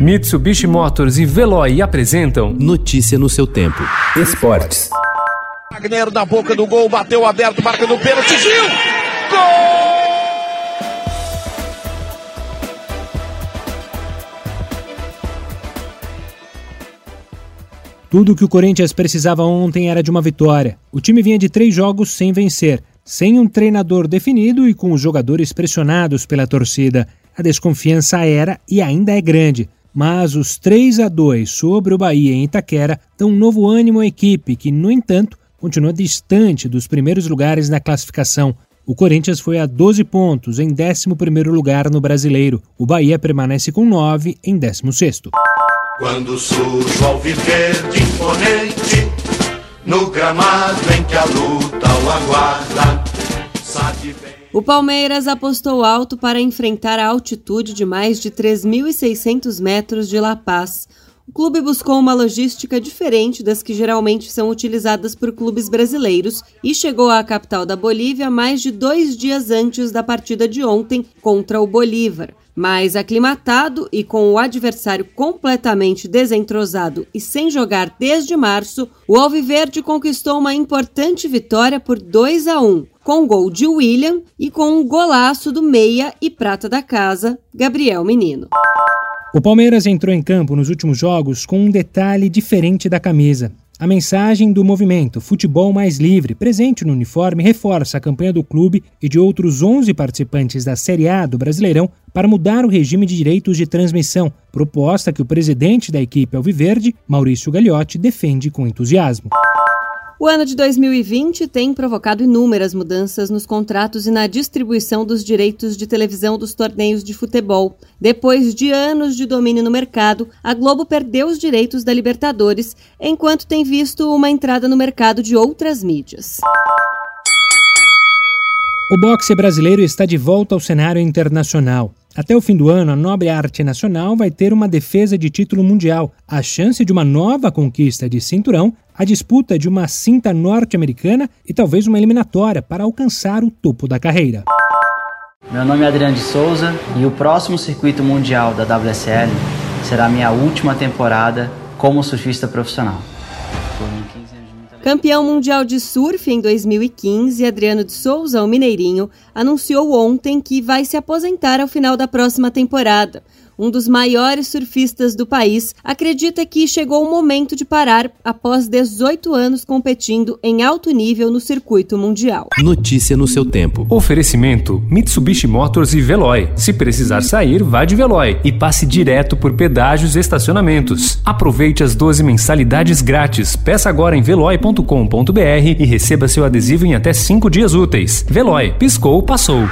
Mitsubishi Motors e Veloy apresentam Notícia no seu tempo. Esportes. Wagner na boca do gol, bateu aberto, marca no pênalti, Gil! Gol! Tudo o que o Corinthians precisava ontem era de uma vitória. O time vinha de três jogos sem vencer, sem um treinador definido e com os jogadores pressionados pela torcida. A desconfiança era e ainda é grande. Mas os 3 a 2 sobre o Bahia em Itaquera dão um novo ânimo à equipe, que, no entanto, continua distante dos primeiros lugares na classificação. O Corinthians foi a 12 pontos, em 11 lugar no Brasileiro. O Bahia permanece com 9 em 16. Quando surge o alviverde imponente, no gramado em que a luta o aguarda. O Palmeiras apostou alto para enfrentar a altitude de mais de 3.600 metros de La Paz. O clube buscou uma logística diferente das que geralmente são utilizadas por clubes brasileiros e chegou à capital da Bolívia mais de dois dias antes da partida de ontem contra o Bolívar. Mas aclimatado e com o adversário completamente desentrosado e sem jogar desde março, o Alviverde conquistou uma importante vitória por 2 a 1, com gol de William e com um golaço do meia e prata da casa, Gabriel Menino. O Palmeiras entrou em campo nos últimos jogos com um detalhe diferente da camisa. A mensagem do movimento Futebol Mais Livre, presente no uniforme, reforça a campanha do clube e de outros 11 participantes da Série A do Brasileirão para mudar o regime de direitos de transmissão, proposta que o presidente da equipe Alviverde, Maurício Gagliotti, defende com entusiasmo. O ano de 2020 tem provocado inúmeras mudanças nos contratos e na distribuição dos direitos de televisão dos torneios de futebol. Depois de anos de domínio no mercado, a Globo perdeu os direitos da Libertadores, enquanto tem visto uma entrada no mercado de outras mídias. O boxe brasileiro está de volta ao cenário internacional. Até o fim do ano, a nobre arte nacional vai ter uma defesa de título mundial, a chance de uma nova conquista de cinturão, a disputa de uma cinta norte-americana e talvez uma eliminatória para alcançar o topo da carreira. Meu nome é Adriano de Souza e o próximo circuito mundial da WSL será minha última temporada como surfista profissional. Campeão mundial de surf em 2015, Adriano de Souza, o Mineirinho, anunciou ontem que vai se aposentar ao final da próxima temporada um dos maiores surfistas do país, acredita que chegou o momento de parar após 18 anos competindo em alto nível no circuito mundial. Notícia no seu tempo. Oferecimento: Mitsubishi Motors e Veloy. Se precisar sair, vá de Veloy e passe direto por pedágios e estacionamentos. Aproveite as 12 mensalidades grátis. Peça agora em veloy.com.br e receba seu adesivo em até 5 dias úteis. Veloy, piscou, passou.